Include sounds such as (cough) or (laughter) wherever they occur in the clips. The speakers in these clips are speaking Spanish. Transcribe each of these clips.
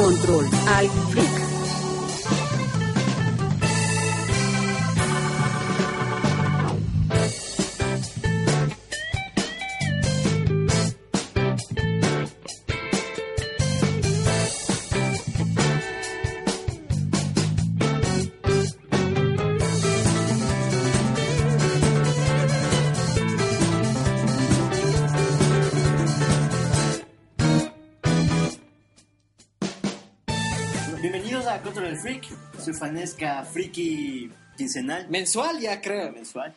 Control al Freak. Freak, su fanesca friki quincenal. Mensual ya creo. mensual.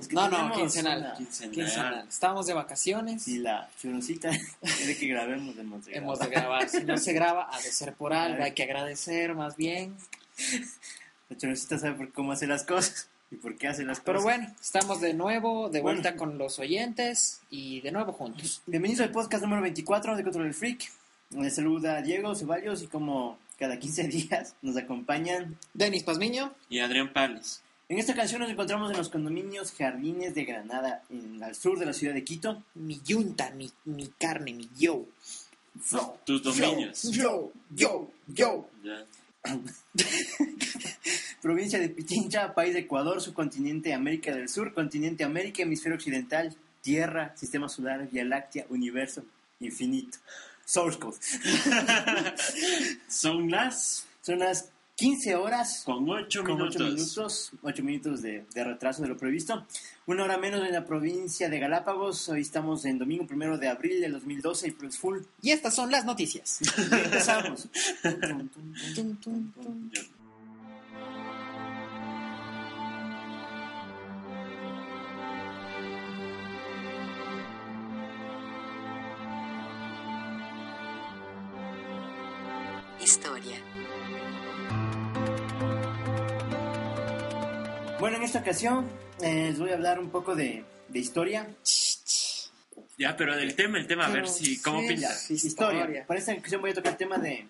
Es que No, no, quincenal. una- Quincenal. Quincenal. Estábamos de vacaciones. Y la choroncita quiere (laughs) que grabemos de Monterrey. Hemos de grabar. Si no se graba, ha de ser por algo. Hay que agradecer más bien. La choroncita sabe por cómo hace las cosas y por qué hace las cosas. Pero bueno, estamos de nuevo, de Bueno. vuelta con los oyentes y de nuevo juntos. Bienvenidos al podcast número 24 de Control el Freak. Les saluda Diego Ceballos y como cada 15 (laughs) días nos acompañan. Denis Pazmiño. Y Adrián Pales. En esta canción nos encontramos en los condominios Jardines de Granada, en, al sur de la ciudad de Quito. Mi yunta, mi, mi carne, mi yo. Tus dominios. Yo, yo, yo. Ya. (laughs) Provincia de Pichincha, país de Ecuador, subcontinente América del Sur, continente América, hemisferio occidental, Tierra, sistema solar, Vía Láctea, universo, infinito. Source code. (laughs) Son las Son las 15 horas con 8 con minutos. 8 minutos, 8 minutos de, de retraso de lo previsto. Una hora menos en la provincia de Galápagos. Hoy estamos en domingo primero de abril del 2012 y pues full. Y estas son las noticias. (laughs) Empezamos. Ocasión eh, les voy a hablar un poco de, de historia. Ya, pero del tema, el tema, a ver si, ¿cómo sí. Historia. Para esta ocasión voy a tocar el tema de...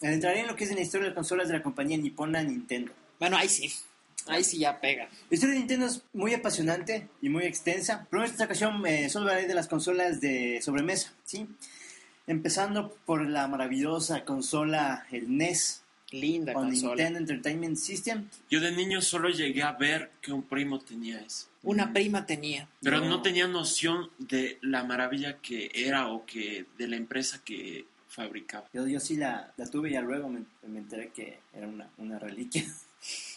Entraré en lo que es en la historia de las consolas de la compañía nipona Nintendo. Bueno, ahí sí. Ahí sí ya pega. La historia de Nintendo es muy apasionante y muy extensa, pero en esta ocasión eh, solo hablaré de las consolas de sobremesa, ¿sí? Empezando por la maravillosa consola, el NES, Linda o consola. Nintendo Entertainment System. Yo de niño solo llegué a ver que un primo tenía eso. Una prima tenía. Pero no. No. tenía noción de la maravilla que era o que de la empresa que fabricaba. Yo, yo sí la, la tuve y ya luego me, me enteré que era una, una reliquia. (laughs)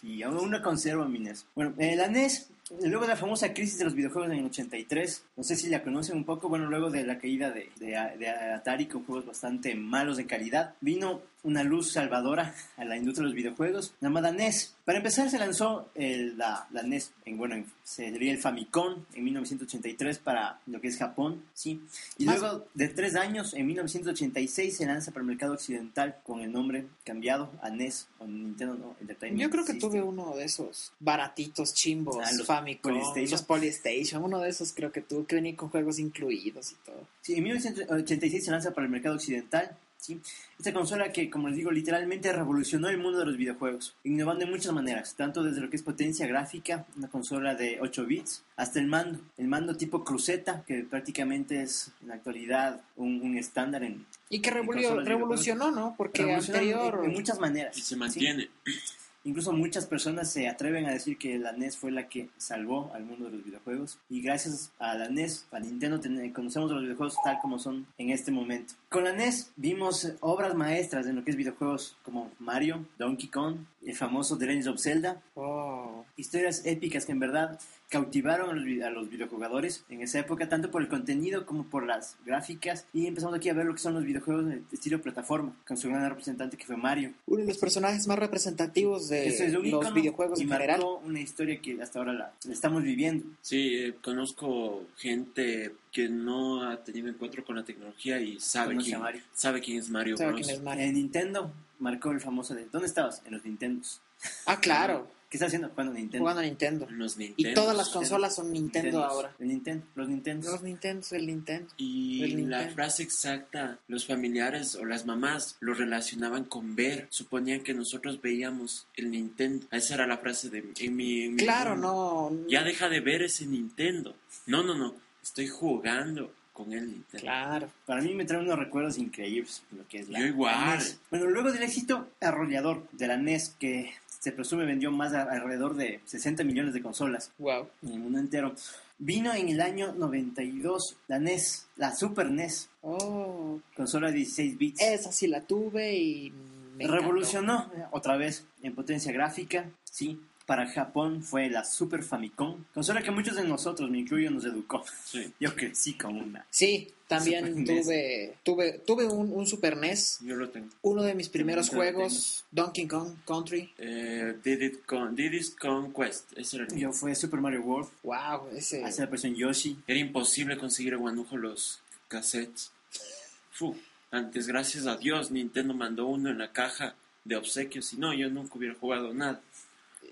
Y aún no conservo mi NES. Bueno, eh, la NES, luego de la famosa crisis de los videojuegos en el 83, no sé si la conocen un poco, bueno, luego de la caída de, de, de Atari con juegos bastante malos de calidad, vino una luz salvadora a la industria de los videojuegos llamada NES. Para empezar se lanzó el- la, la NES, en, bueno, en- se sería el Famicom en 1983 para lo que es Japón, ¿sí? Y Más- luego de tres años, en 1986 se lanza para el mercado occidental con el nombre cambiado a NES o Nintendo no, Entertainment Yo creo que System. tuve uno de esos baratitos chimbos, Ah, los Famicom, Polystation. los Polystation, uno de esos creo que tuve que venir con juegos incluidos y todo. Sí, en 1986 se lanza para el mercado occidental. ¿Sí? Esta consola que, como les digo, literalmente revolucionó el mundo de los videojuegos, innovando en muchas maneras, tanto desde lo que es potencia gráfica, una consola de 8 bits, hasta el mando, el mando tipo cruceta, que prácticamente es en la actualidad un, un estándar en... Y que revolu- revolucionó, ¿no? Porque revolucionó en- anterior... en, muchas maneras. Y se ¿sí? Incluso muchas personas se atreven a decir que la NES fue la que salvó al mundo de los videojuegos. Y gracias a la NES, a Nintendo, ten- conocemos los videojuegos tal como son en este momento. Con la NES vimos obras maestras en lo que es videojuegos como Mario, Donkey Kong, el famoso The Legend of Zelda. Oh, Historias épicas que en verdad cautivaron a los, videojugadores en esa época, tanto por el contenido como por las gráficas. Y empezamos aquí a ver lo que son los videojuegos de estilo plataforma, con su gran representante que fue Mario. uno de los personajes más representativos de es los videojuegos y en general. una historia que hasta ahora la, la estamos viviendo. Sí, eh, conozco gente que no ha tenido encuentro con la tecnología y sabe quién, Mario. sabe quién es Mario ¿Sabe Bros. quién es Mario? En Nintendo marcó el famoso de ¿dónde estabas? En los Nintendos. Ah, claro, (laughs) ¿Qué estás haciendo? Jugando Nintendo. jugando a Nintendo. Los Y Nintendos. todas las consolas son Nintendo Nintendos. ahora. El Nintendo, los Nintendos. Los Nintendos, el Nintendo. Y El la Nintendo. frase exacta, los familiares o las mamás lo relacionaban con ver, suponían que nosotros veíamos el Nintendo. Esa era la frase de en mi... en Claro, no. Ya deja de ver ese Nintendo. No, no, no, estoy jugando con él. Nintendo. Claro. Para mí me trae unos recuerdos increíbles lo que es la Yo igual. la NES. Bueno, luego del éxito arrollador de la NES, que se presume vendió más de alrededor de 60 millones de consolas Wow. en el mundo entero, vino en el año 92 la NES, la Super NES, Oh, consola de 16 bits. esa sí la tuve y me. Revolucionó otra vez en potencia gráfica, sí. Para Japón fue la Super Famicom, consola que muchos de nosotros, me incluyo, nos educó. Sí. Yo crecí con una. Sí, también NES. tuve, tuve, tuve un, un Super NES. Yo lo tengo. Uno de mis primeros También juegos, Donkey Kong Country. Eh, Diddy's Con, Diddy's Conquest. Ese era el mío. Yo fue Super Mario World, Wow, ese. hace la versión Yoshi. Era imposible conseguir en Guanujo los cassettes. Fu. Antes, gracias a Dios, Nintendo mandó uno en la caja de obsequios. Si no, yo nunca hubiera jugado nada.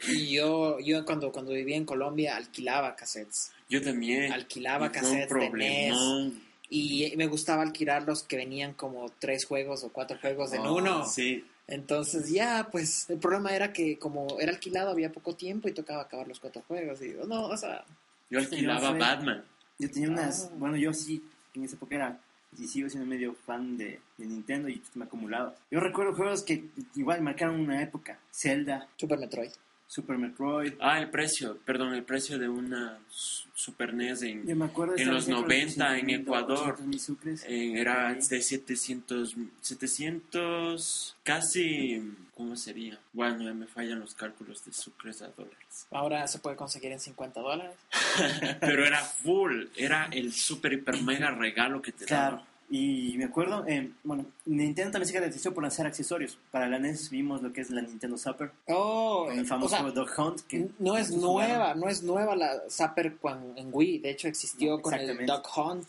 Y yo, yo cuando, cuando vivía en Colombia alquilaba cassettes. Yo también. Alquilaba cassettes de NES. Y me gustaba alquilar los que venían como tres juegos o cuatro juegos en Oh, uno. Sí. Entonces ya, pues el problema era que como era alquilado había poco tiempo y tocaba acabar los cuatro juegos. Y digo, no, o sea, Yo alquilaba Batman. Yo tenía unas, Ah. bueno, yo sí, en esa época era, y sigo siendo medio fan de, de Nintendo y me acumulaba. Yo recuerdo juegos que igual marcaron una época. Zelda, Super Metroid. Super Metroid. Ah, el precio. Perdón, el precio de una su- Super NES en, Yo me acuerdo En los vez que 90 en 800,000, Ecuador. 800,000 sucres. en- era de 700, 700, casi, ¿cómo sería? Bueno, ya me fallan los cálculos de sucres a dólares. Ahora se puede conseguir en 50 dólares. (laughs) Pero era full, era el super hiper mega regalo que te Claro. daba. Y me acuerdo, eh, bueno, Nintendo también se caracterizó por lanzar accesorios. Para la NES vimos lo que es la Nintendo Zapper, Oh, el o famoso sea, Dog Hunt. Que no es jugaron. nueva, no es nueva la Zapper en Wii. De hecho existió No, con el. Duck Hunt,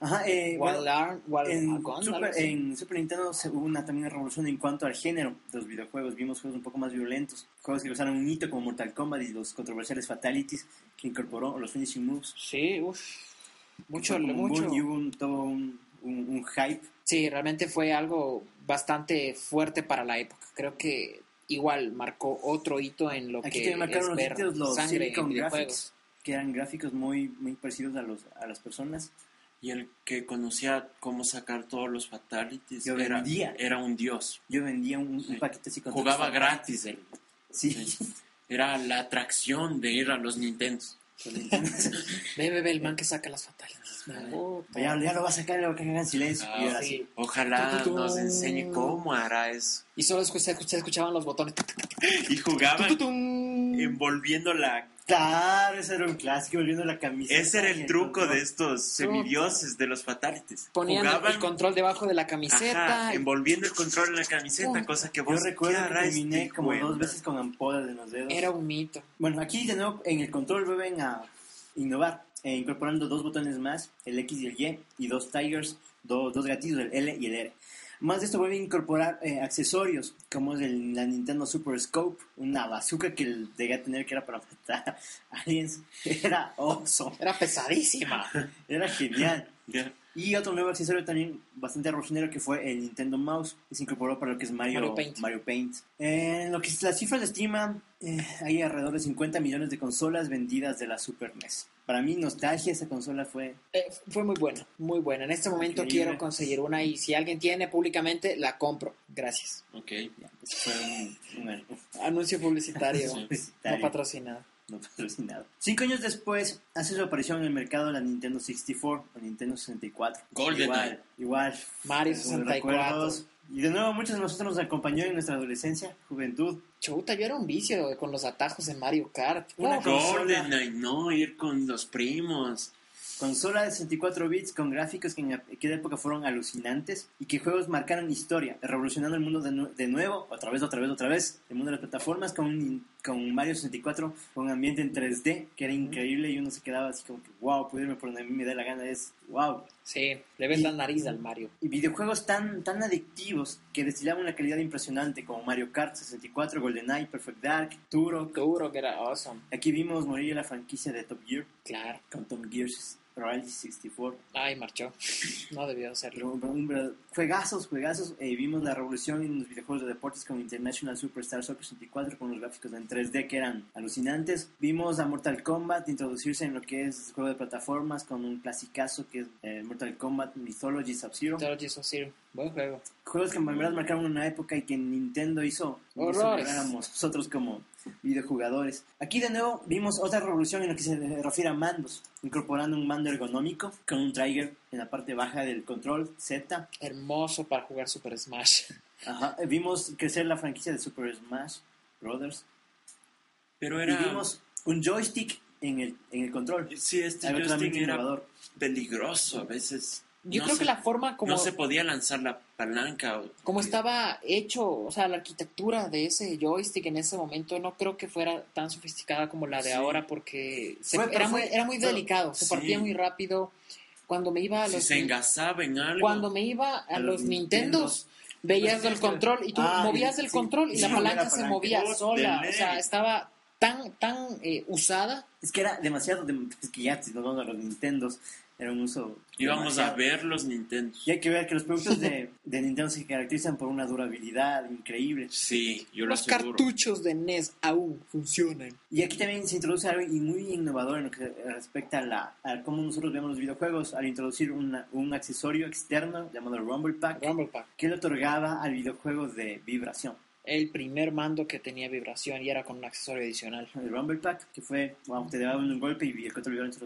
Ajá, eh, bueno, Wild Arm, Wild En Gun, Super, así. en Super Nintendo se hubo una, también una revolución en cuanto al género de los videojuegos. Vimos juegos un poco más violentos, juegos que usaron un hito como Mortal Kombat y los controversiales Fatalities que incorporó los Finishing Moves. Sí, uff. Mucho, mucho. boom y hubo un, todo un, un- un hype. Sí, realmente fue algo bastante fuerte para la época. Creo que igual marcó otro hito en lo Aquí que también marcaron es los ver hitos los sangre en. Graphics, que eran gráficos muy, muy parecidos a, los, a las personas. Y el que conocía cómo sacar todos los fatalities Yo era, vendía. era un dios. Yo vendía un, un paquete así con Jugaba gratis. él. Sí. Sí. Era la atracción de ir a los Nintendos. Ve, ve, ve, el man que saca las fatales. Ya, ya lo va a sacar, lo va a cagar en silencio. Ah, y sí. Ojalá Tu, tu, tu. nos enseñe cómo hará eso. Y solo se, escu- se escuchaban los botones. Y jugaban envolviendo la... Claro, ese era un clásico, volviendo la camiseta. Ese era el truco de estos semidioses de los fatalities. Ponían el- Jugaban el control debajo de la camiseta. ajá, envolviendo el control en la camiseta, Pum. cosa que Yo vos... recuerdo ¿qué que terminé como dos veces con ampollas en los dedos. Era un mito. Bueno, aquí de nuevo en el control vuelven a innovar, eh, incorporando dos botones más, el X y el Y, y dos tigers, do- dos gatillos, el L y el R. Más de esto vuelven a incorporar eh, accesorios, como es el, la Nintendo Super Scope, una bazooka que el llegué a tener que era para matar aliens. (laughs) Era awesome, Era pesadísima. (laughs) era genial. Y otro nuevo accesorio también bastante revolucionario que fue el Nintendo Mouse, que se incorporó para lo que es Mario, Mario Paint. Mario Paint. En lo que es- las cifras de estima, eh, hay alrededor de 50 millones de consolas vendidas de la Super NES. Para mí, nostalgia, esa consola fue... Eh, fue muy buena, muy buena. En este momento Increíble. quiero conseguir una y si alguien tiene públicamente, la compro. Gracias. Ok. ya, pues, fue un, un- Anuncio (laughs) publicitario. Sí. no publicitario, patrocinado. no patrocinado. Cinco años después, hace su aparición en el mercado la Nintendo 64 o Nintendo 64. GoldenEye. Igual, igual. Mario Unos 64. Y de nuevo, muchos de nosotros nos acompañó en nuestra adolescencia, juventud. Chuta, yo era un vicio con los atajos en Mario Kart. Una consola. No, ir con los primos. Consola de 64 bits con gráficos que en aquella época fueron alucinantes y que juegos marcaron historia, revolucionando el mundo de, nu- de nuevo, otra vez, otra vez, otra vez, el mundo de las plataformas con, un- con Mario 64, con ambiente en 3D que era increíble y uno se quedaba así como que, wow, puedo irme por donde a mí me da la gana, es wow. Sí, le ves la nariz al Mario. Y videojuegos tan, tan adictivos que destilaban una calidad impresionante como Mario Kart 64, GoldenEye, Perfect Dark, Turok. Que era awesome. Aquí vimos morir la franquicia de Top Gear Claro. con Tom Gears Rally 64. Ay, marchó. (laughs) No debió hacerlo. Juegazos, juegazos. eh, vimos la revolución en los videojuegos de deportes como International Superstar Soccer 64 con los gráficos en 3D que eran alucinantes. Vimos a Mortal Kombat introducirse en lo que es el juego de plataformas con un clasicazo que es eh, Mortal Kombat Mythology Sub-Zero. Mythology Zero. Buen juego. Juegos que en verdad marcaron una época y que Nintendo hizo Horrores. éramos nosotros como videojugadores. Aquí de nuevo vimos otra revolución en lo que se refiere a mandos, incorporando un mando ergonómico con un trigger en la parte baja del control Z. Hermoso para jugar Super Smash. Ajá, eh, Vimos crecer la franquicia de Super Smash Brothers. Pero Y era... vimos un joystick en el, en el control. Sí, este joystick era innovador. peligroso a veces. Yo No creo se- que la forma como, No se podía lanzar la palanca. o- como estaba hecho, o sea, la arquitectura de ese joystick en ese momento no creo que fuera tan sofisticada como la de Sí. ahora porque se- Fue- era, fue- muy, era muy delicado, se sí. partía muy rápido. Cuando me iba a Si los, se engasaba en algo. cuando me iba a, A los los Nintendos, veías Pues el control y tú Ah, movías el sí. control y Sí, la palanca la se movía Oh, sola, o sea, estaba tan tan eh, usada Es que era demasiado, de- es que ya si nos vamos a los Nintendos, era un uso Íbamos a ver los Nintendo. Y hay que ver que los productos de, (laughs) de Nintendo se caracterizan por una durabilidad increíble. Sí, yo lo los aseguro. cartuchos de NES aún funcionan. Y aquí también se introduce algo y muy innovador en lo que respecta a, la, a cómo nosotros vemos los videojuegos al introducir una- un accesorio externo llamado Rumble Pack Rumble Pack. que le otorgaba al videojuego de vibración. El primer mando que tenía vibración y era con un accesorio adicional. El Rumble Pack, que fue, wow, te daban un golpe y el control vibrante,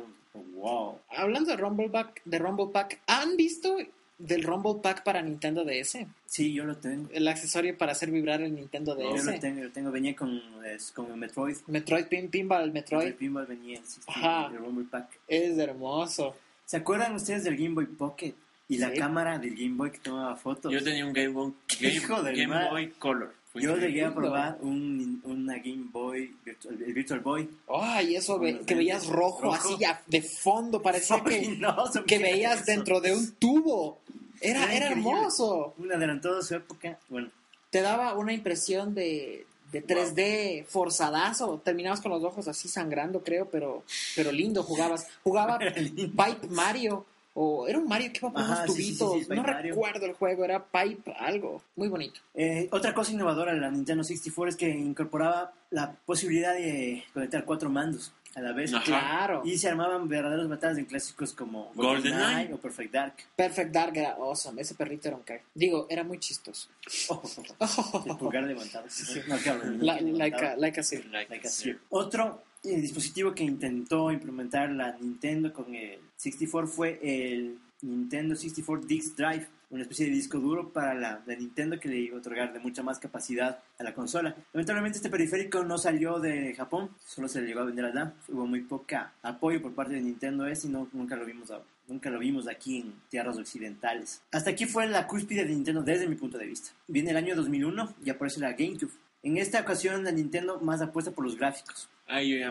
wow. Hablando de Rumble Pack, de Rumble Pack, ¿han visto del Rumble Pack para Nintendo DS? Sí, yo lo tengo. El accesorio para hacer vibrar el Nintendo Yo DS. lo tengo, yo lo tengo. Venía con, es, con el Metroid. Metroid Pin Pinball, El Metroid. Pinball venía sí, sí, Ajá. el Rumble Pack. Es hermoso. ¿Se acuerdan ustedes del Game Boy Pocket? Y la Sí. cámara del Game Boy que tomaba fotos. Yo tenía un Game Boy, (laughs) Game, Hijo del Game mal. Boy Color. Yo llegué a probar un, una Game Boy, Virtual, el Virtual Boy. Ay, eso ve- que veías rojo, rojo. así ya de fondo, parecía (laughs) que, que ¿qué veías eso? dentro de un tubo. Era, Era era hermoso. Un adelantado de su época. Bueno, Te daba una impresión de, de 3D forzadazo. Terminabas con los ojos así sangrando, creo, pero, pero lindo jugabas. Jugaba (laughs) lindo. Pipe Mario. O era un Mario que iba por Ajá, unos sí, sí, sí, tubitos. sí, no Mario. recuerdo el juego, era Pipe algo. Muy bonito. Eh, otra cosa innovadora de la Nintendo 64 es que incorporaba la posibilidad de conectar cuatro mandos a la vez. Ajá. Claro. Y se armaban verdaderos batallas en clásicos como GoldenEye. GoldenEye o Perfect Dark. Perfect Dark era awesome. Ese perrito era un crack. Digo, era muy chistoso. (laughs) el pulgar levantado. (laughs) No, claro, La- like, a, like a. Like a. Otro eh, dispositivo que intentó implementar la Nintendo con el 64 fue el Nintendo 64 Disk Drive, una especie de disco duro para la, la Nintendo que le iba a otorgar de mucha más capacidad a la consola. Lamentablemente este periférico no salió de Japón, solo se le llegó a vender allá. Hubo muy poca apoyo por parte de Nintendo S y no, nunca lo vimos Nunca lo vimos aquí en tierras occidentales. Hasta aquí fue la cúspide de Nintendo desde mi punto de vista. Viene el año 2001 y aparece la GameCube. En esta ocasión la Nintendo más apuesta por los gráficos. Ah, yo ya,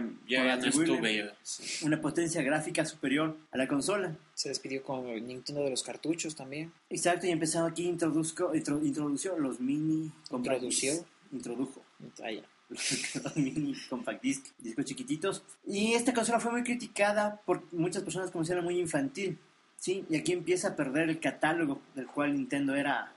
no estuve. yo, sí. Una potencia gráfica superior a la consola. Se despidió con el Nintendo de los cartuchos también. Exacto, y empezando aquí introduzco, intro- introdució los mini compact Introdució. Introdujo. Ah, ya. (laughs) los mini compact disc, discos chiquititos. Y esta consola fue muy criticada por muchas personas como si era muy infantil. Sí, y aquí empieza a perder el catálogo del cual Nintendo era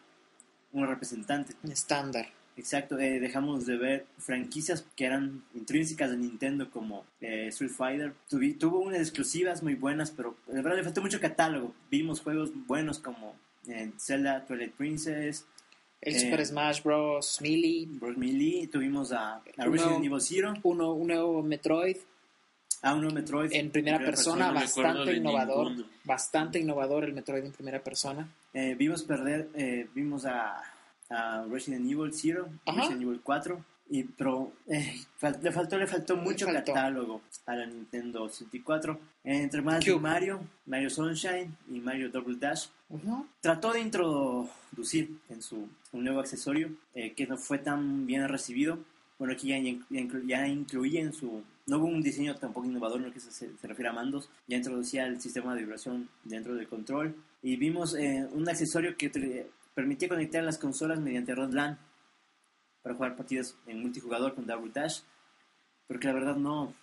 un representante. Estándar. Exacto, eh, dejamos de ver franquicias que eran intrínsecas de Nintendo como eh, Street Fighter. Tuvi- tuvo unas exclusivas muy buenas, pero de verdad le faltó mucho catálogo. Vimos juegos buenos como eh, Zelda, Twilight Princess, El Eh, Super Smash Bros. Melee. Bros. Melee, tuvimos a, a Uno- Resident Evil Zero, Uno, un nuevo Metroid a uno Metroid en primera persona, no me acuerdo bastante innovador. Bastante innovador el Metroid en primera persona. Eh, vimos perder, eh, vimos a, a Resident Evil Zero, Ajá. Resident Evil 4, y, pero eh, fal- le faltó, le faltó mucho faltó. catálogo a la Nintendo 64. Entre más Cube. Mario, Mario Sunshine y Mario Double Dash, Ujú. trató de introducir en su un nuevo accesorio eh, que no fue tan bien recibido. Bueno, aquí ya, ya inclu- ya incluía en su... No hubo un diseño tampoco innovador en lo que se, se refiere a mandos. Ya introducía el sistema de vibración dentro del control. Y vimos eh, un accesorio que permitía conectar las consolas mediante Rod LAN para jugar partidas en multijugador con Double Dash. Pero que la verdad no...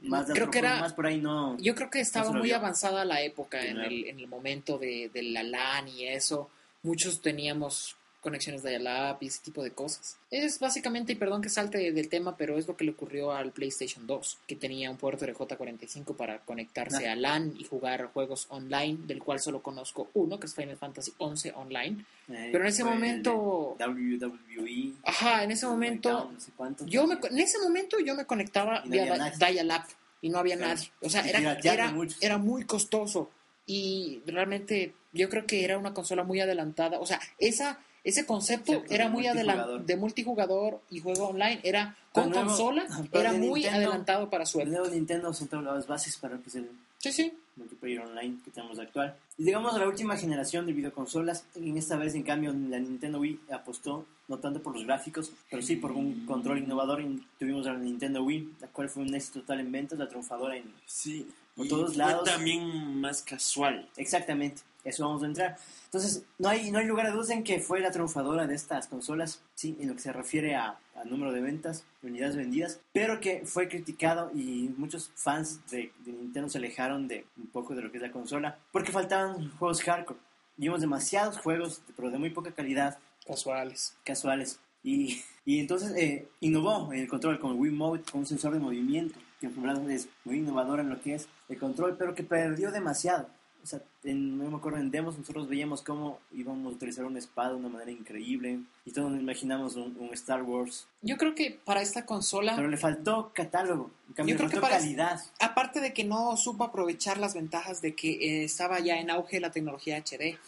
Más, Creo que era- más por ahí no... Yo creo que estaba No muy avanzada la época en el, en el momento de, de la LAN y eso. Muchos teníamos conexiones de dial-up y ese tipo de cosas. Es básicamente, y perdón que salte del tema, pero es lo que le ocurrió al PlayStation 2, que tenía un puerto de J45 para conectarse Ah. a LAN y jugar juegos online, del cual solo conozco uno, que es Final Fantasy 11 Online. Eh, Pero en ese momento- WWE. Ajá, en ese momento SmackDown, no sé cuánto. Yo me, en ese momento yo me conectaba vía dial-up y no había Claro. nadie. O sea, era, era, era muy costoso y realmente yo creo que era una consola muy adelantada. O sea, esa ese concepto era muy adelantado de multijugador y juego online. Era con nuevo- consola, era muy Nintendo- adelantado para su El época. nuevo Nintendo sentó las bases para pues, el Sí, sí. multiplayer online que tenemos actual. Y digamos la última generación de videoconsolas, en esta vez en cambio la Nintendo Wii apostó no tanto por los gráficos, pero sí por un control innovador y tuvimos la Nintendo Wii, la cual fue un éxito total en ventas, la triunfadora en... Sí. Por y todos fue lados. también más casual. Exactamente, eso vamos a entrar. Entonces, no hay, no hay lugar a dudas en que fue la triunfadora de estas consolas, sí, en lo que se refiere a, a número de ventas, de unidades vendidas, pero que fue criticado y muchos fans de, de Nintendo se alejaron de un poco de lo que es la consola, porque faltaban juegos hardcore. Vimos demasiados juegos, pero de muy poca calidad, Casuales. casuales. Y, y entonces eh, innovó en el control con Wii Mode, con un sensor de movimiento, que en es muy innovador en lo que es el control, pero que perdió demasiado. O sea, en, no me acuerdo, en demos nosotros veíamos cómo íbamos a utilizar una espada de una manera increíble y todos nos imaginamos un, un Star Wars, Yo creo que para esta consola pero le faltó catálogo, en cambio Yo creo le que faltó para- calidad. Aparte de que no supo aprovechar las ventajas de que eh, estaba ya en auge la tecnología HD.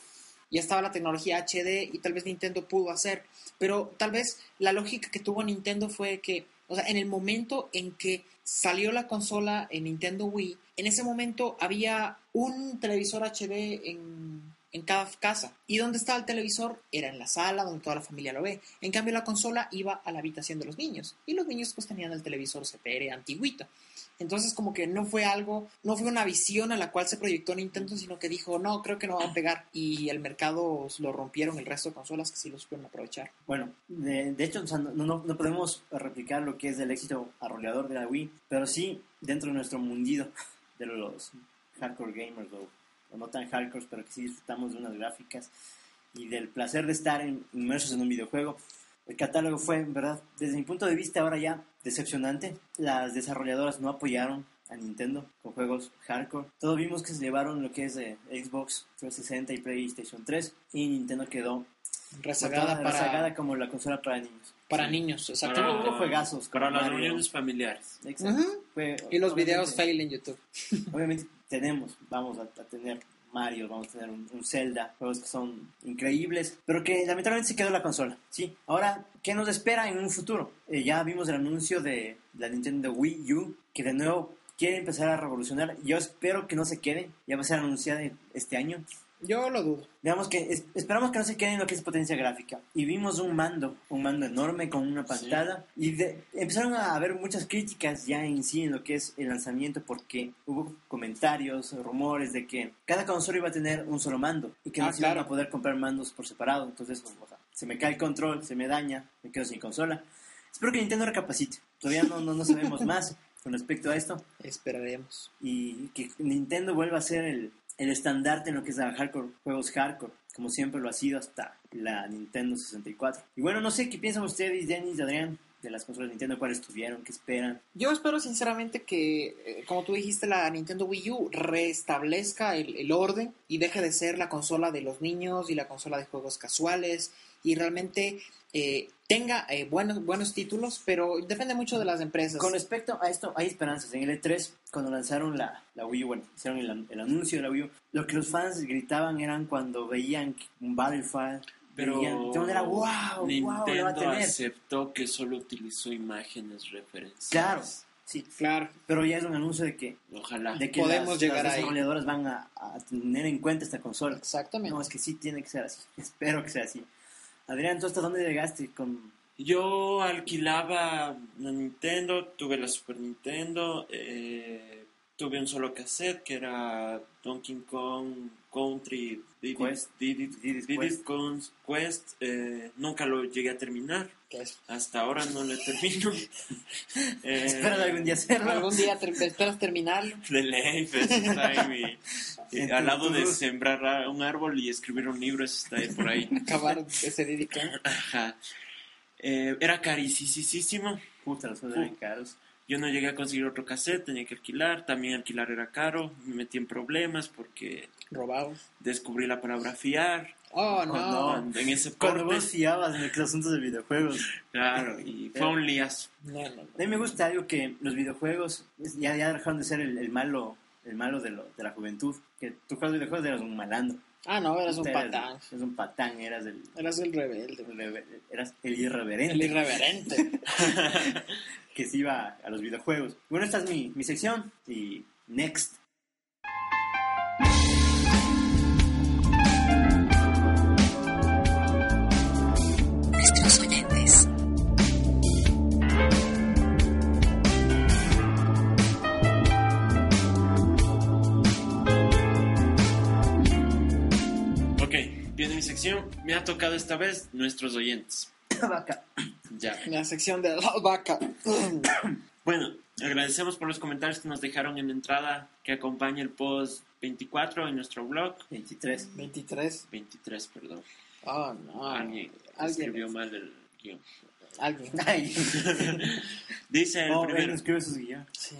Ya estaba la tecnología HD y tal vez Nintendo pudo hacer. Pero tal vez la lógica que tuvo Nintendo fue que, o sea, en el momento en que salió la consola en Nintendo Wii, en ese momento había un televisor HD en, en cada casa. Y donde estaba el televisor era en la sala donde toda la familia lo ve. En cambio, la consola iba a la habitación de los niños. Y los niños pues tenían el televisor CPR antiguito. Entonces como que no fue algo, no fue una visión a la cual se proyectó Nintendo, sino que dijo, no, creo que no va a pegar. Y el mercado lo rompieron el resto de consolas que sí lo supieron aprovechar. Bueno, de, de hecho no, no, no podemos replicar lo que es el éxito arrollador de la Wii, pero sí dentro de nuestro mundillo de los hardcore gamers o, o no tan hardcore, pero que sí disfrutamos de unas gráficas y del placer de estar en- inmersos en un videojuego. El catálogo fue, en verdad, desde mi punto de vista ahora ya decepcionante. Las desarrolladoras no apoyaron a Nintendo con juegos hardcore. Todos vimos que se llevaron lo que es eh, Xbox 360 y PlayStation 3 y Nintendo quedó Rezagada Rezagada, para, rezagada como la consola para niños. para Sí. niños, exacto. Para- Tuvo juegazos. Para las reuniones familiares. Exacto. Ujú. Fue- Y los videos fail en YouTube. Obviamente tenemos, vamos a, tener Mario, vamos a tener un, un Zelda, juegos que son increíbles, pero que lamentablemente se quedó la consola. Sí. Ahora, ¿qué nos espera en un futuro? Eh, ya vimos el anuncio de la Nintendo Wii U, que de nuevo quiere empezar a revolucionar. Yo espero que no se quede, ya va a ser anunciada este año. Yo lo dudo. Digamos que es- esperamos que no se quede en lo que es potencia gráfica. Y vimos un mando, un mando enorme con una pantalla. Y de- empezaron a haber muchas críticas ya en sí en lo que es el lanzamiento porque hubo comentarios, rumores de que cada consola iba a tener un solo mando y que no Ah, se iban claro. a poder comprar mandos por separado. Entonces, o sea, se me cae el control, se me daña, me quedo sin consola. Espero que Nintendo recapacite. Todavía no, no, no sabemos (laughs) más con respecto a esto Esperaremos. y que Nintendo vuelva a ser el, el estandarte en lo que es la hardcore, juegos hardcore, como siempre lo ha sido hasta la Nintendo 64. Y bueno, no sé qué piensan ustedes, Denis, Adrián, de las consolas de Nintendo, cuáles tuvieron, qué esperan. Yo espero sinceramente que, eh, como tú dijiste, la Nintendo Wii U restablezca el, el orden y deje de ser la consola de los niños y la consola de juegos casuales y realmente eh, tenga eh, buenos, buenos títulos, pero depende mucho de las empresas. Con respecto a esto, hay esperanzas. En el E3, cuando lanzaron la, la Wii U, bueno, hicieron el, el anuncio de la Wii U, lo que los fans gritaban eran cuando veían un Battlefield, Pero veían, manera, wow, wow, Nintendo lo va a tener. aceptó que solo utilizó imágenes referenciales. Claro, sí, Claro. pero ya es un anuncio de que Ojalá. de que Podemos las, llegar las ahí. desarrolladoras van a, a tener en cuenta esta consola. Exactamente. No, es que sí tiene que ser así. (laughs) Espero que sea así. Adrián, ¿tú hasta dónde llegaste con...? Yo alquilaba la Nintendo, tuve la Super Nintendo, eh, tuve un solo cassette que era Donkey Kong Country, Did Quest. Did It- Did It Did It Quest. con- Quest, eh, nunca lo llegué a terminar. ¿Qué es? Hasta ahora no lo termino. (laughs) Eh, Espero algún día hacerlo. Algún día ter- esperas terminarlo. de ley, pues, está ahí mi- y (laughs) En al lado de sembrar un árbol y escribir un libro, eso está ahí por ahí. (laughs) Acabar ese dedicó. Ajá. Eh, era carísimo. Puta, los juegos eran caros. Yo no llegué a conseguir otro cassette, tenía que alquilar. También alquilar era caro. Me metí en problemas porque Robados. descubrí la palabra fiar. Oh, no. en ese Cuando corte, vos fiabas en los asuntos de videojuegos. claro, y fue un liazo. No, no, no. A mí me gusta algo que los videojuegos ya, ya dejaron de ser el, el malo el malo de, lo, de la juventud. Que tú juegas videojuegos eras un malandro. Ah, no, eras un Eras- patán. Eras un patán, eras el, Eras el rebelde. el- eras el irreverente. El irreverente. (laughs) que se iba a los videojuegos. Bueno, esta es mi, mi sección y next. Sección. Me ha tocado esta vez nuestros oyentes. (coughs) Vaca. Ya. La sección de la vaca. (coughs) Bueno, agradecemos por los comentarios que nos dejaron en la entrada que acompaña el post 24 en nuestro blog. 23. 23. 23, perdón. Oh, no. Alguien Alguien. escribió mal el guion. Alguien. (laughs) (laughs) Dice el él primero. no escribe sus guiones. Sí.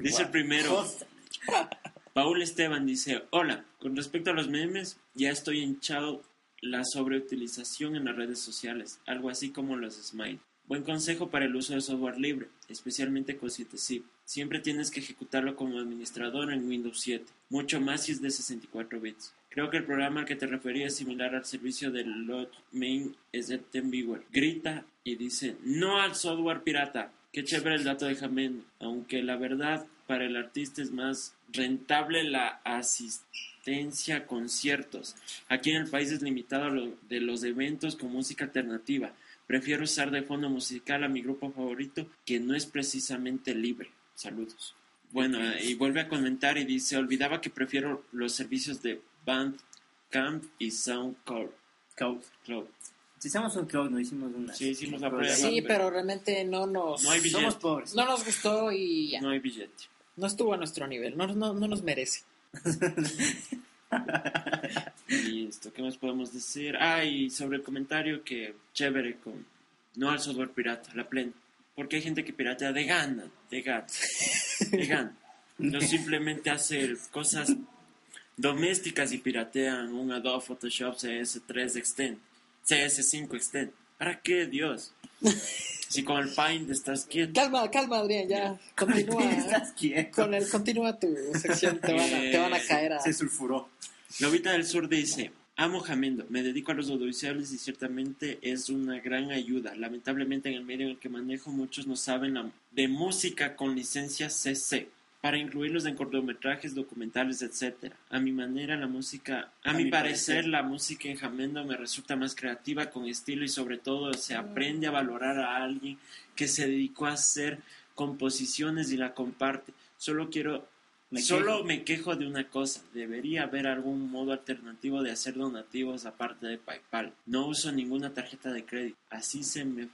Dice el primero. Paul Esteban dice, hola, con respecto a los memes, ya estoy hinchado la sobreutilización en las redes sociales, algo así como los smile. Buen consejo para el uso de software libre, especialmente con 7zip. Siempre tienes que ejecutarlo como administrador en Windows 7, mucho más si es de 64 bits. Creo que el programa al que te refería es similar al servicio de Log Main es de TeamViewer. Grita y dice, no al software pirata. Qué chévere el dato de Jamendo, aunque la verdad para el artista es más rentable la asistencia a conciertos. Aquí en el país es limitado a lo de los eventos con música alternativa. Prefiero usar de fondo musical a mi grupo favorito que no es precisamente libre. Saludos. Bueno, y vuelve a comentar y dice, olvidaba que prefiero los servicios de Bandcamp y SoundCloud. Cloud. Cloud. Si hicimos un cloud, no hicimos una. Sí, hicimos la prueba. Sí, pero realmente no nos... No hay billete. Somos pobres. No nos gustó y ya. No hay billete. No estuvo a nuestro nivel. No, no, no nos merece. (laughs) Listo, ¿qué más podemos decir? Ah, y sobre el comentario que chévere con no al software pirata, la plena. Porque hay gente que piratea de gana, de gana, de gana. No simplemente hace cosas domésticas y piratean un Adobe Photoshop CS3 Extend, CS5 Extend. ¿Para qué, Dios? Si con el Paint estás quieto. Calma, calma, Adrián, ya. (laughs) Continúa. (laughs) Estás quieto. con el, continúa tu sección. Te van a, te van a caer a... Se sulfuró. Lobita del Sur dice, amo Jamendo, me dedico a los audiovisuales y ciertamente es una gran ayuda. Lamentablemente en el medio en el que manejo muchos no saben la- de música con licencia CC para incluirlos en cortometrajes, documentales, etc. A mi manera la música, a, A mi mi parecer, parecer. la música en Jamendo me resulta más creativa, con estilo y sobre todo se aprende a valorar a alguien que se dedicó a hacer composiciones y la comparte. Solo quiero Me Solo quejo. me quejo de una cosa, debería haber algún modo alternativo de hacer donativos aparte de PayPal. No uso ninguna tarjeta de crédito, así se me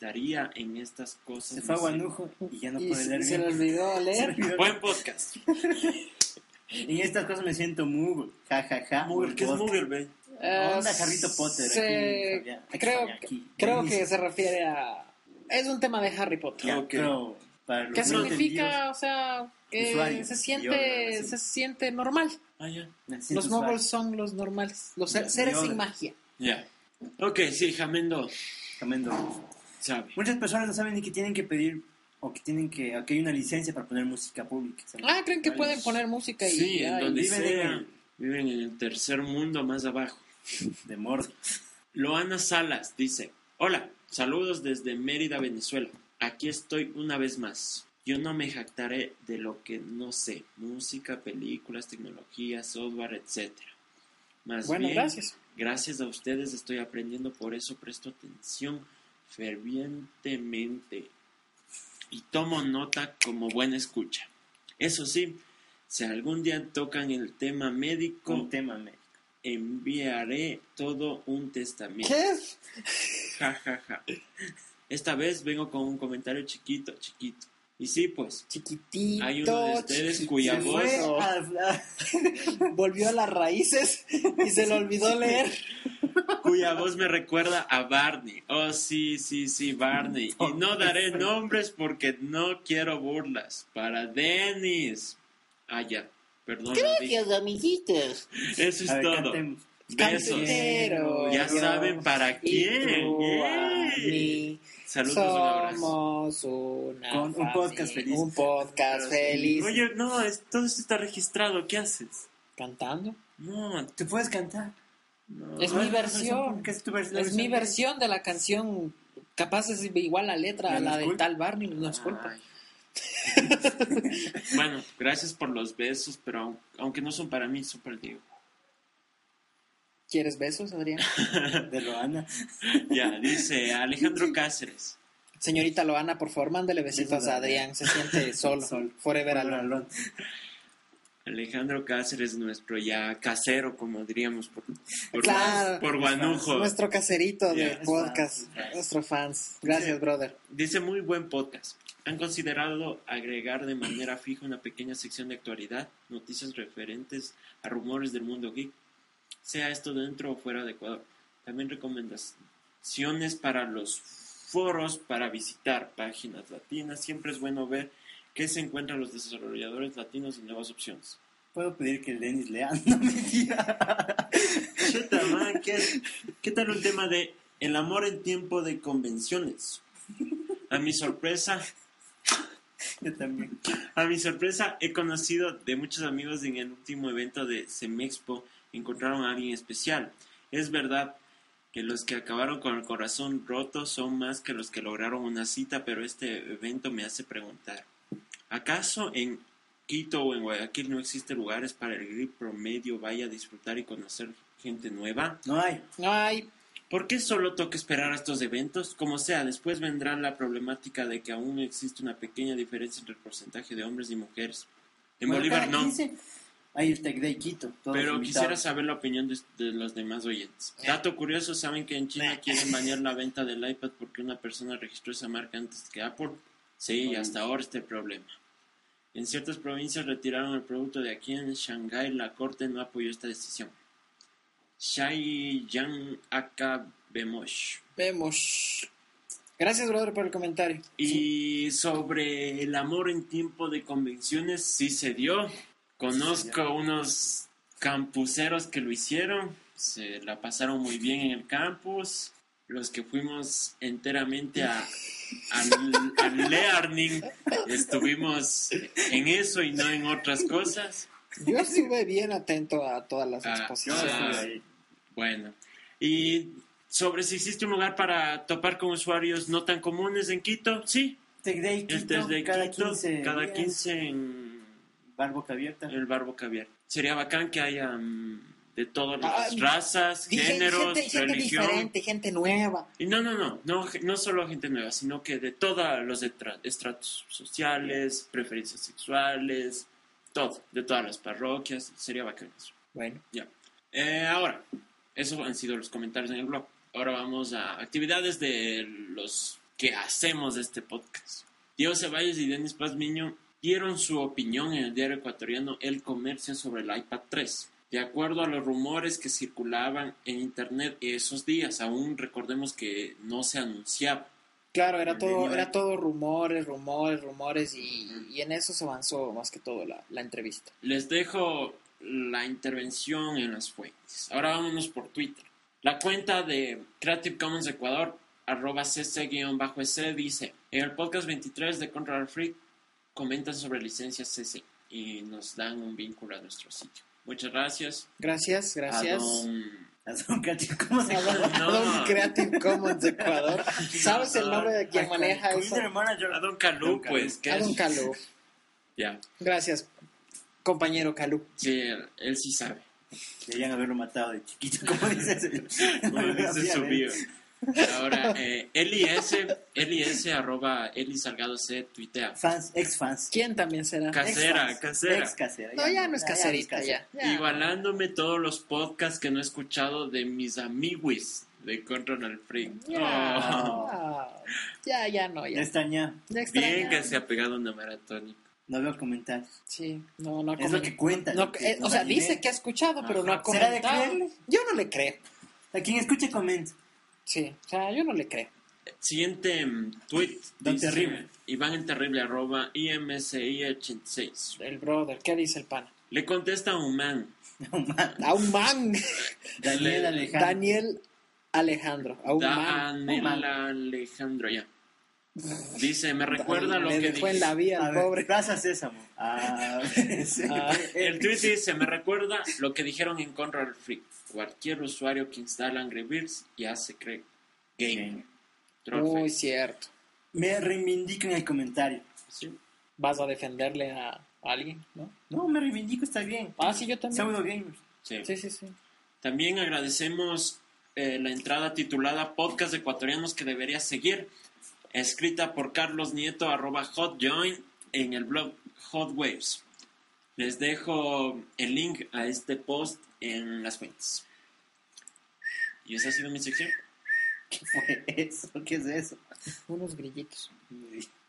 facilitaría en estas cosas. Se fue a. Guanujo y ya no y puede se, leer se le bien. olvidó Se leer. olvidó. Buen podcast. (laughs) En estas cosas me siento Moogle. Ja, ja, ja. Moogle, ¿qué es Moogle? Eh, Onda Harry Potter. se- aquí, Fabián. Aquí, creo, aquí. creo que se refiere a... Es un tema de Harry Potter. Ya, Ok. pero para los ¿Qué significa? O sea, que Usuario. se siente, se siente normal. Ah, Los moguls son los normales, los seres sin magia. Ya. Ok, sí, Jamendo Jamendo. Sabe. Muchas personas no saben ni que tienen que pedir o que tienen que, o que hay una licencia para poner música pública. Ah, creen que pueden poner música y Sí, ya, en y donde viven sea. en el- Viven en el tercer mundo más abajo. De mordo. Loana Salas dice, hola, saludos desde Mérida, Venezuela. Aquí estoy una vez más. Yo no me jactaré de lo que no sé, música, películas, tecnología, software, etc. Más Bueno, bien, gracias. gracias a ustedes estoy aprendiendo, por eso presto atención fervientemente y tomo nota como buena escucha. Eso sí, Si algún día tocan el tema médico, Con tema médico. enviaré todo un testamento. ¿Qué? Ja, ja, ja. Esta vez vengo con un comentario chiquito, chiquito. Y sí, pues, Chiquitito. Hay uno de ustedes cuya Se voz- fue a- a- (laughs) Volvió a las raíces y se le olvidó leer. cuya voz me recuerda a Barney. Oh, sí, sí, sí, Barney. Y no daré nombres porque no quiero burlas. Para Dennis. Ah, ya. Perdón. dije. amiguitos. Eso es ver, todo. cantemos. Besos. Cantero. Ya saben para Y quién. a mí. Saludos, un abrazo. Somos una Con un podcast feliz. Un podcast feliz. Oye, no, es- todo esto está registrado. ¿Qué haces? Cantando. No, Tú puedes cantar. no. Es ¿Cuál mi versión. ¿Qué es tu vers- la Es mi versión de la canción. Capaz es igual la letra a la de tal Barney, no es culpa. (laughs) Bueno, gracias por los besos, pero aun- aunque no son para mí, son para Diego. ¿Quieres besos, Adrián? (laughs) De Loana. Ya, dice Alejandro Cáceres. Señorita Loana, por favor, mándele besitos a Adrián. Se siente (laughs) solo. Sol. Forever Alon, alone. Alon. Alejandro Cáceres, nuestro ya casero, como diríamos, por, por, Claro. por guanujo. Nuestro caserito de podcast. Fans. Nuestro fans. Gracias, brother. Dice muy buen podcast. ¿Han considerado agregar de manera fija una pequeña sección de actualidad, noticias referentes a rumores del mundo geek? Sea esto dentro o fuera de Ecuador. También recomendaciones para los foros para visitar páginas latinas. Siempre es bueno ver qué se encuentran los desarrolladores latinos y nuevas opciones. Puedo pedir que el Denis lea. (laughs) No. Chuta, man, ¿qué, qué tal un tema de el amor en tiempo de convenciones? A mi sorpresa, Yo también. A mi sorpresa, he conocido de muchos amigos en el último evento de Semexpo encontraron a alguien especial. Es verdad que los que acabaron con el corazón roto son más que los que lograron una cita, pero este evento me hace preguntar, ¿acaso en Quito o en Guayaquil no existen lugares para el grip promedio vaya a disfrutar y conocer gente nueva? No hay. Ay, ¿Por qué solo toca esperar a estos eventos? Como sea, después vendrá la problemática de que aún existe una pequeña diferencia entre el porcentaje de hombres y mujeres. En Bueno, Bolívar no, 15 Hay el Tech Day Quito. pero invitados. quisiera saber la opinión de, de los demás oyentes. Dato curioso, ¿saben que en China quieren banear la venta del iPad porque una persona registró esa marca antes que Apple? Sí, y hasta ahora está el problema. En ciertas provincias retiraron el producto de aquí en Shanghái, la corte no apoyó esta decisión. Shai Yang Akabemosh. vemos. Gracias, brother, por el comentario. Y sobre el amor en tiempo de convenciones, sí se dio. Conozco unos campuseros que lo hicieron. Se la pasaron muy bien en el campus. Los que fuimos enteramente a, al, al learning, estuvimos en eso y no en otras cosas. Yo estuve bien atento a todas las Ah, exposiciones. Ah. Bueno, y sobre si existe un lugar para topar con usuarios no tan comunes en Quito, sí, Tech Day Quito. Este es de cada Quito, 15 cada días. 15 en Bar boca abierta. el Barbo Caviar. Sería bacán que haya mm, de todas las Ah, razas, géneros, gente, gente religión. diferente, gente nueva. Y no, no, no, no, no solo gente nueva, sino que de todos los estratos sociales, preferencias sexuales, todo, de todas las parroquias, sería bacán eso. Bueno, Ya. Eh, ahora, esos han sido los comentarios en el blog. Ahora vamos a actividades de los que hacemos de este podcast. Diego Ceballos y Denis Pazmiño dieron su opinión en el diario ecuatoriano El Comercio sobre el iPad 3. De acuerdo a los rumores que circulaban en internet esos días, aún recordemos que no se anunciaba. claro, era todo, era todo rumores, rumores, rumores y, y en eso se avanzó más que todo la, la entrevista. Les dejo la intervención en las fuentes. Ahora vámonos por Twitter. La cuenta de Creative Commons Ecuador, arroba cc-es, dice, en el podcast 23 de Control Freak comentan sobre licencias CC y nos dan un vínculo a nuestro sitio. Muchas gracias. Gracias, gracias. A don- A Don Cacho, ¿Cómo se A llama? don- No. don Creative Commons Ecuador. (laughs) ¿Sabes el nombre de quien maneja eso? a don Calú, Don Calú. pues. que A don Calú. Ya, Gracias, compañero Calú. sí, él, él sí sabe. Deberían haberlo matado de chiquito, como dice ese- (laughs) Como dice su bio. Ahora, eh, Eli S, Eli S, arroba Eli Salgado C, tuitea. Fans, ex fans. ¿Quién también será? Casera, casera. Ex casera. No, ya no es caserita, ya. ya. Igualándome todos los podcasts que no he escuchado de mis amiguis de Control Freak. Ya, Oh. (laughs) ya, ya no, Ya ya. extraña. Ya extraña. Bien que se ha pegado una maratón. No veo comentarios. Sí, no, no ha Es lo que cuenta. no, lo que eh, o sea, dice que ha escuchado, pero no ha Ajá. ¿Será de comentado. creerle? Yo no le creo. A quien escuche, comenta. Sí, o sea, yo no le creo. Siguiente mm, tweet. Dice, Terrible. Iván el Terrible, arroba IMSI86. El brother, ¿qué dice el pana? Le contesta (laughs) a un man. A un man. Daniel Le- Alejandro. Daniel Alejandro. A un man. Daniel Alejandro, ya. Dice, me recuerda lo que dejó en la vía ver, pobre. Plaza Sésamo. Ah, sí. Ah. El tweet dice, me recuerda lo que dijeron en Control Freak. Cualquier usuario que instala Angry Birds ya se cree game. Trollface. Muy cierto. Me reivindico en el comentario. Sí. Vas a defenderle a alguien, ¿no? No, me reivindico, está bien. Ah, sí, yo también. Pseudo gamers. Sí. Sí, sí, sí. También agradecemos eh, la entrada titulada Podcast Ecuatorianos que deberías seguir, escrita por Carlos Nieto, arroba hotjoin, en el blog Hot Waves. Les dejo el link a este post en las fuentes. Y esa ha sido mi sección. ¿Qué fue eso? ¿Qué es eso? Unos grillitos.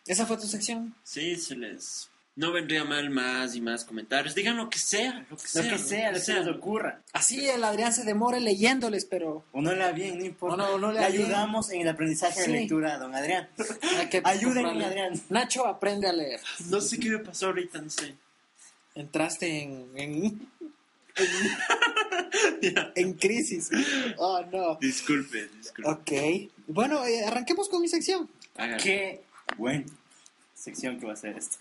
¿Esa fue tu sección? Sí, se les... No vendría mal más y más comentarios. Digan lo que sea, lo que Lo sea. que sea, lo que se les ocurra. Así el Adrián se demore leyéndoles, pero O no lea bien, no importa. O no- no le bien. ayudamos en el aprendizaje Sí. de lectura don Adrián. (laughs) hay que Ayúdenme. Adrián. Nacho aprende a leer. No sé qué me pasó ahorita, no sé. Entraste en, en, en (laughs) crisis. Oh, no. Disculpe, disculpe. Ok. Bueno, eh, arranquemos con mi sección. Hágalo. Qué buena sección que va a ser esto.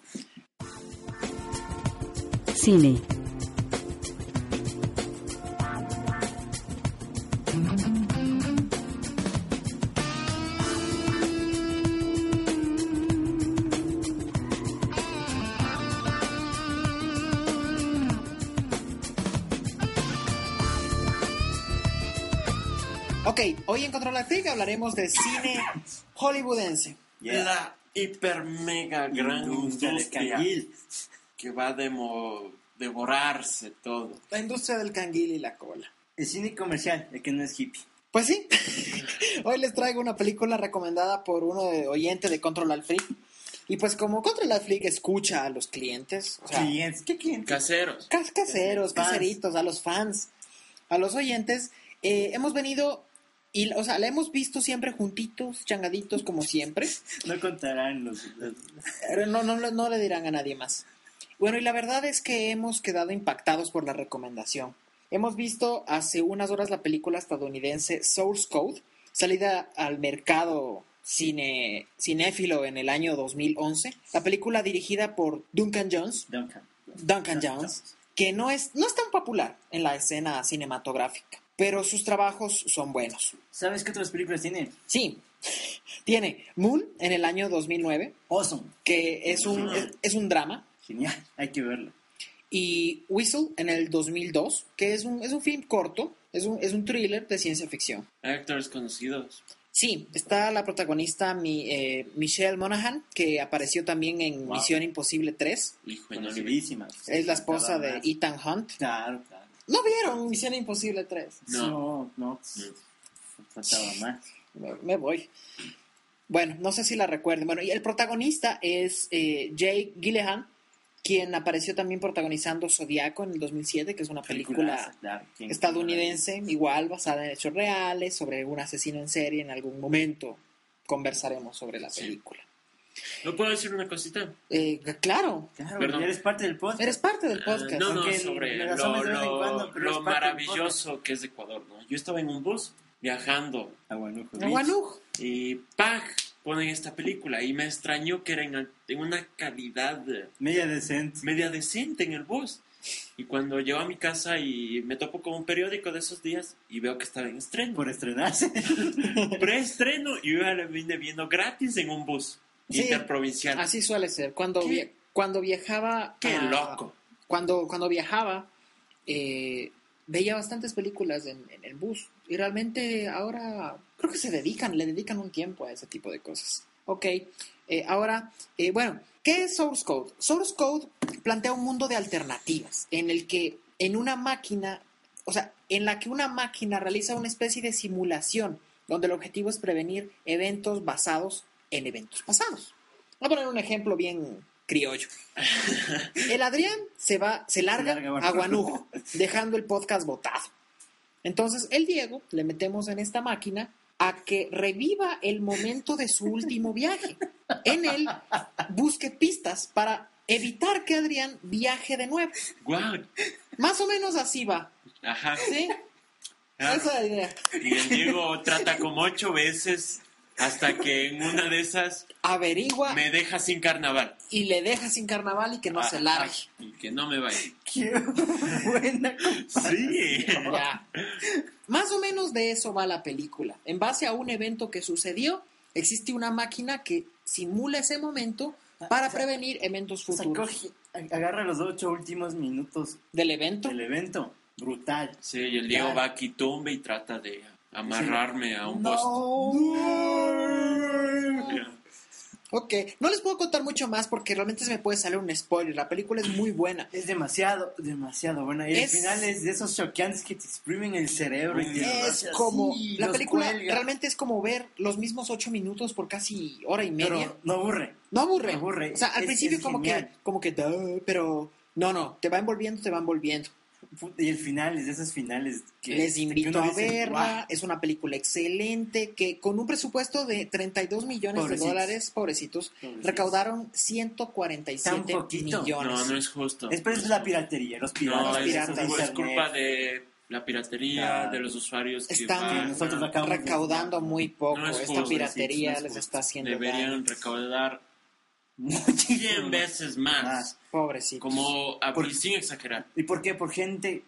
Cine. Ok, hoy en Control Freak hablaremos de cine hollywoodense. Yeah. La hiper mega gran Industria canguil. que va a demo- devorarse todo. La industria del canguil y la cola. El cine comercial, el que no es hippie. Pues sí, (laughs) hoy les traigo una película recomendada por uno de, oyente de Control Alt Freak. Y pues como Control Alt Freak escucha a los clientes, o sea, Clientes, ¿qué clientes? Caseros. cas- caseros, caseritos, a los fans, a los oyentes, eh, hemos venido y, o sea, la hemos visto siempre juntitos, changaditos como siempre. (laughs) No contarán los... no, no, no le dirán a nadie más. Bueno, y la verdad es que hemos quedado impactados por la recomendación. Hemos visto hace unas horas la película estadounidense Source Code, salida al mercado cine, cinéfilo en el año 2011. La película dirigida por Duncan Jones, Duncan. Duncan Jones, que no es, no es tan popular en la escena cinematográfica, pero sus trabajos son buenos. ¿Sabes qué otras películas tiene? Sí, tiene Moon en el año 2009, Awesome. que es un, es- es un drama, Genial, hay que verlo. y Whistle en el 2002, que es un, es un film corto, es un, es un thriller de ciencia ficción. Actores conocidos. Sí, está la protagonista mi, eh, Michelle Monaghan, que apareció también en Wow. Misión Imposible 3. Hijo. Es la esposa de. Ethan Hunt. Claro, claro. ¿No vieron Misión Imposible 3? No. No, no. Faltaba más. Me, me voy. Bueno, no sé si la recuerden. Bueno, y el protagonista es eh, Jake Gyllenhaal, quien apareció también protagonizando Zodiaco en el 2007, que es una película Peliculaza, claro. ¿Quién- estadounidense, igual basada en hechos reales, sobre un asesino en serie. En algún momento conversaremos sobre la Sí. ¿No puedo decir una cosita? Eh, claro, Claro, Perdón. eres parte del podcast. eres parte del Ah, podcast. no, no, Aunque sobre lo, la lo- cuando, lo maravilloso que es Ecuador, ¿no? Yo estaba en un bus viajando Ah, bueno, hijo, Aguanuj. y ¡pag! ponen esta película y me extrañó que era en, en una calidad Media decente. media decente en el bus. Y cuando llego a mi casa y me topo con un periódico de esos días y veo que estaba en estreno. Por estrenarse. (laughs) Preestreno y yo lo vine viendo gratis en un bus Sí, interprovincial. Así suele ser. Cuando, cuando viajaba... ¡Qué a- loco! Cuando, cuando viajaba, eh, veía bastantes películas en, en el bus y realmente ahora creo que se dedican, le dedican un tiempo a ese tipo de cosas. Ok, eh, ahora, eh, bueno, ¿qué es Source Code? Source Code plantea un mundo de alternativas en el que en una máquina, o sea, en la que una máquina realiza una especie de simulación donde el objetivo es prevenir eventos basados en eventos pasados. Voy a poner un ejemplo bien criollo. (laughs) El Adrián se va, se larga, Se larga a Guanujo, dejando el podcast botado. Entonces, el Diego le metemos en esta máquina a que reviva el momento de su último viaje. En él busque pistas para evitar que Adrián viaje de nuevo. Guau. Más o menos así va. Ajá. ¿Sí? Esa es la idea. Y el Diego trata como ocho veces hasta que en una de esas Averigua me deja sin carnaval. y le deja sin carnaval y que no se Ah, largue. ah, Y que no me vaya. (laughs) Qué buena Sí. Ya. Más o menos de eso va la película. En base a un evento que sucedió, existe una máquina que simula ese momento para O sea, prevenir eventos O sea, futuros coge- agarra los ocho últimos minutos del evento. del evento. Brutal. Sí, y el Diego Ya. va a Quitumbe y trata de amarrarme a un No. poste. Ya. Ok, no les puedo contar mucho más porque realmente se me puede salir un spoiler. La película es muy buena. Es demasiado, demasiado buena. Y Es- el final es de esos choqueantes que te exprimen el cerebro. y te Es como así, la película cuelga. realmente es como ver los mismos ocho minutos por casi hora y media. Pero no aburre. no aburre. no aburre. O sea, al Es- principio es como genial. que como que "Duh", pero no, no, te va envolviendo, te va envolviendo. Y el final es de esos finales que Les que invito uno a dice, verla. "Guau". Es una película excelente que con un presupuesto de 32 millones Pobrecitos. de dólares, pobrecitos, Pobrecitos. recaudaron 147 Tan poquito. millones. No, no es justo. Es, pero es la piratería, los piratas. No, los es, piratas. esos de es culpa de la piratería, Claro. de los usuarios que Están van- recaudando muy poco. No es Esta piratería es les está haciendo deberían daño. recaudar 100 veces más. más. Pobrecito. Como, a- Por- sin exagerar, ¿Y por qué? Por gente,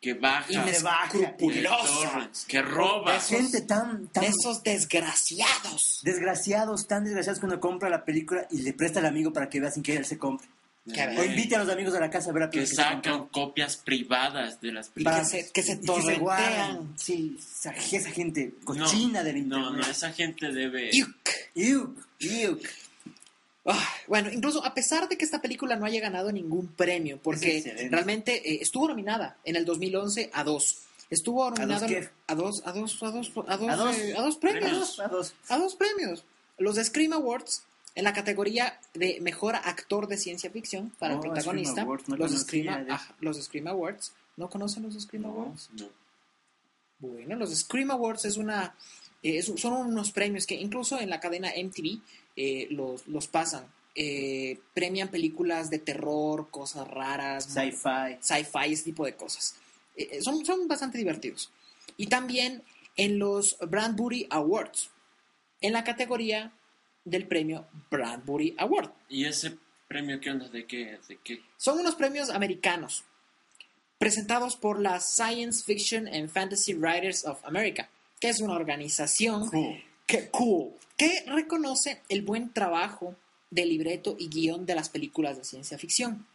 que baja, Inescrupulosa. torrents, que roba. Esos- gente tan, tan Esos desgraciados. desgraciados, tan desgraciados que uno compra la película y le presta al amigo para que vea sin que él se compre. Que a. O invite a los amigos a la casa a ver la que compró. sacan copias privadas de las películas. que se, que se que guardan. Sí, esa, esa gente cochina del internet. No, no, esa gente debe... Iuk. Iuk, iuk. Bueno, incluso a pesar de que esta película no haya ganado ningún premio, porque realmente eh, estuvo nominada en el 2011 a dos. Estuvo nominada a dos, a dos, a dos, a dos, ¿A dos? eh, a dos premios. A dos. A dos premios. Los Scream Awards en la categoría de mejor actor de ciencia ficción para el Oh, protagonista. Scream Awards, no los, Scream, los Awards. ¿No conocen los Scream Awards? No. Bueno, los Scream Awards es una, eh, es- son unos premios que incluso en la cadena MTV eh, los, los pasan. Eh, premian películas de terror, cosas raras, Sci-fi. sci-fi, ese tipo de cosas. Eh, eh, son, son bastante divertidos. Y también en los Bradbury Awards, en la categoría del premio Bradbury Award. ¿Y ese premio qué onda? ¿De qué? ¿De qué? Son unos premios americanos presentados por la Science Fiction and Fantasy Writers of America, que es una organización Cool. que, cool, que reconoce el buen trabajo de libreto y guion de las películas de ciencia ficción.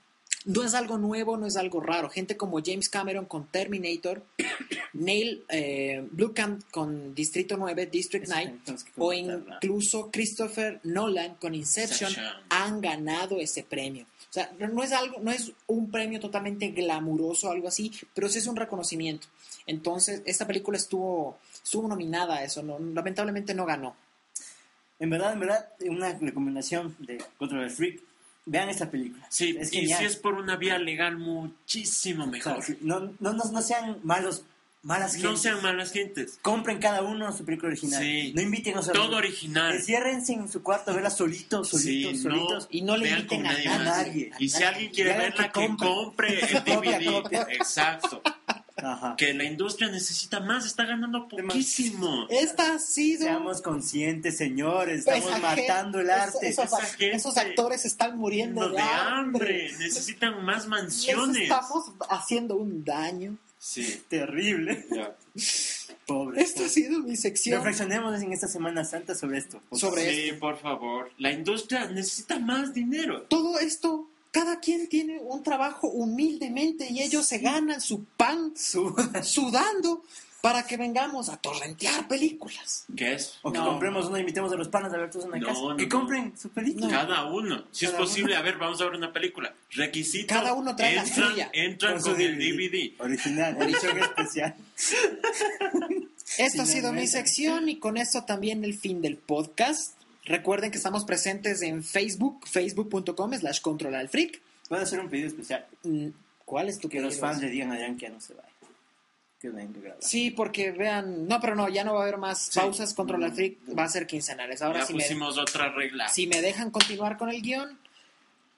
No es algo nuevo, no es algo raro. Gente como James Cameron con Terminator, (coughs) Neil eh, Blomkamp con Distrito 9, District Eso 9, tenemos que o incluso Christopher Nolan con Inception Inception. han ganado ese premio. O sea, no es algo, no es un premio totalmente glamuroso o algo así, pero sí es un reconocimiento. Entonces, esta película estuvo, estuvo nominada a eso, no, lamentablemente no ganó. En verdad, en verdad, una recomendación de Control del Freak. Vean esta película. Sí, es y si es por una vía legal muchísimo O sea, mejor. no, no, no, no sean malos, malas No gentes. sean malas gentes. Compren cada uno su película original. Sí. No inviten a Todo original. Enciérrense en su cuarto a verla solitos, solitos, Sí, solitos. no, Y no le inviten a nadie a. Y si alguien quiere verla, que que compre. compre el (laughs) DVD. Exacto. Ajá. Que la industria necesita más, está ganando poquísimo. Esta ha sido... Seamos conscientes, señores. Estamos Esa matando el arte. Esos, Esa esos gente actores están muriendo de, de hambre. hambre. Necesitan más Les mansiones. estamos haciendo un daño. Sí. Terrible. ya. Pobre. Esta ha sido mi sección. Reflexionemos en esta Semana Santa sobre esto. Sobre. Sí, por favor. La industria necesita más dinero. Todo esto cada quien tiene un trabajo humildemente y ellos se ganan su pan (laughs) sudando para que vengamos a torrentear películas. ¿Qué es? O que No. compremos una, invitemos a los panas a ver todos en la No, casa. no, que no. compren su película. Cada uno. Si Cada es posible, a ver, vamos a ver una película. Requisito. Cada uno trae la entran, suya. Entran Con su con el DVD. Original, edición especial. (laughs) Esto ha sido mi sección y con esto también el fin del podcast. Recuerden que estamos presentes en Facebook, facebook.com slash control al freak. Puedo hacer un pedido especial. Mm, ¿Cuál es tu Que los pedido? fans le digan a Adrián que ya no se vaya. Que venga a grabar. Sí, porque vean, no, pero no, ya no va a haber más Sí. pausas. Control al freak va a ser quincenales. Ahora ya sí me, pusimos otra regla. si me dejan continuar con el guion,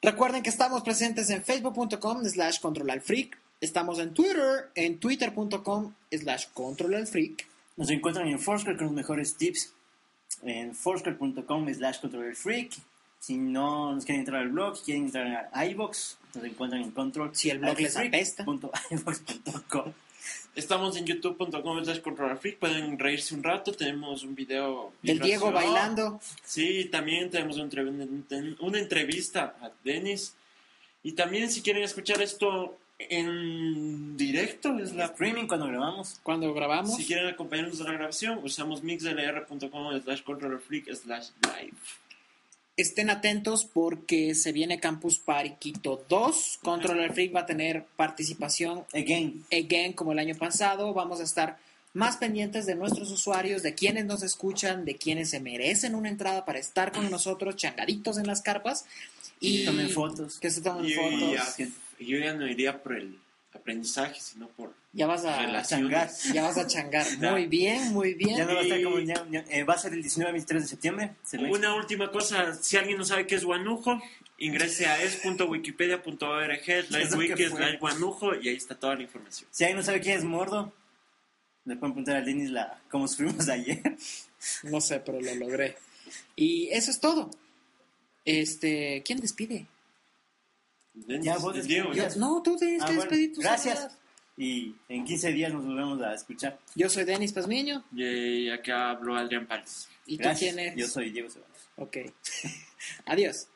recuerden que estamos presentes en facebook.com slash control al freak. Estamos en Twitter, en twitter.com slash control al freak. Nos encuentran en Foursquare con los mejores tips. En foursquare.com slash control el freak. Si no nos quieren entrar al blog, quieren entrar a iVox, nos encuentran en control. Si el blog les apesta. (laughs) Estamos en youtube.com slash control freak. Pueden reírse un rato. Tenemos un video. Del Diego bailando. Sí, también tenemos una entrevista a Denis. Y también si quieren escuchar esto en directo, es la Streaming cuando grabamos. Cuando grabamos. Si quieren acompañarnos a la grabación, usamos mixlr.com slash controllerfreak slash live. Estén atentos porque se viene Campus Party Quito 2. Control al Freak va a tener participación Again. again como el año pasado. Vamos a estar más pendientes de nuestros usuarios, de quienes nos escuchan, de quienes se merecen una entrada para estar con nosotros, changaditos en las carpas. Y Que tomen fotos. Que se tomen Y- y fotos. Yo ya no iría por el aprendizaje, sino por Ya vas a relaciones. ya vas a changar. (laughs) Muy bien, muy bien. Ya no va a estar Y- como ya- ya- eh, va a ser el 19-23 de septiembre. Se Una última cosa, si alguien no sabe qué es guanujo, ingrese a es.wikipedia.org slash (laughs) wiki slash guanujo y ahí está toda la información. Si alguien no sabe quién es Mordo, le pueden preguntar a Denis la, cómo sufrimos ayer. No sé, pero lo logré. Y eso es todo. Este, ¿quién despide? Denis, Ya, vos Diego, ya. No, tú tienes Ah, que bueno, despedir tus gracias. saludos. Y en 15 días nos volvemos a escuchar. Yo soy Denis Pazmiño. Y acá habló Adrián Pález. ¿Y tú quién eres? Yo soy Diego Ceballos. Ok. (laughs) Adiós.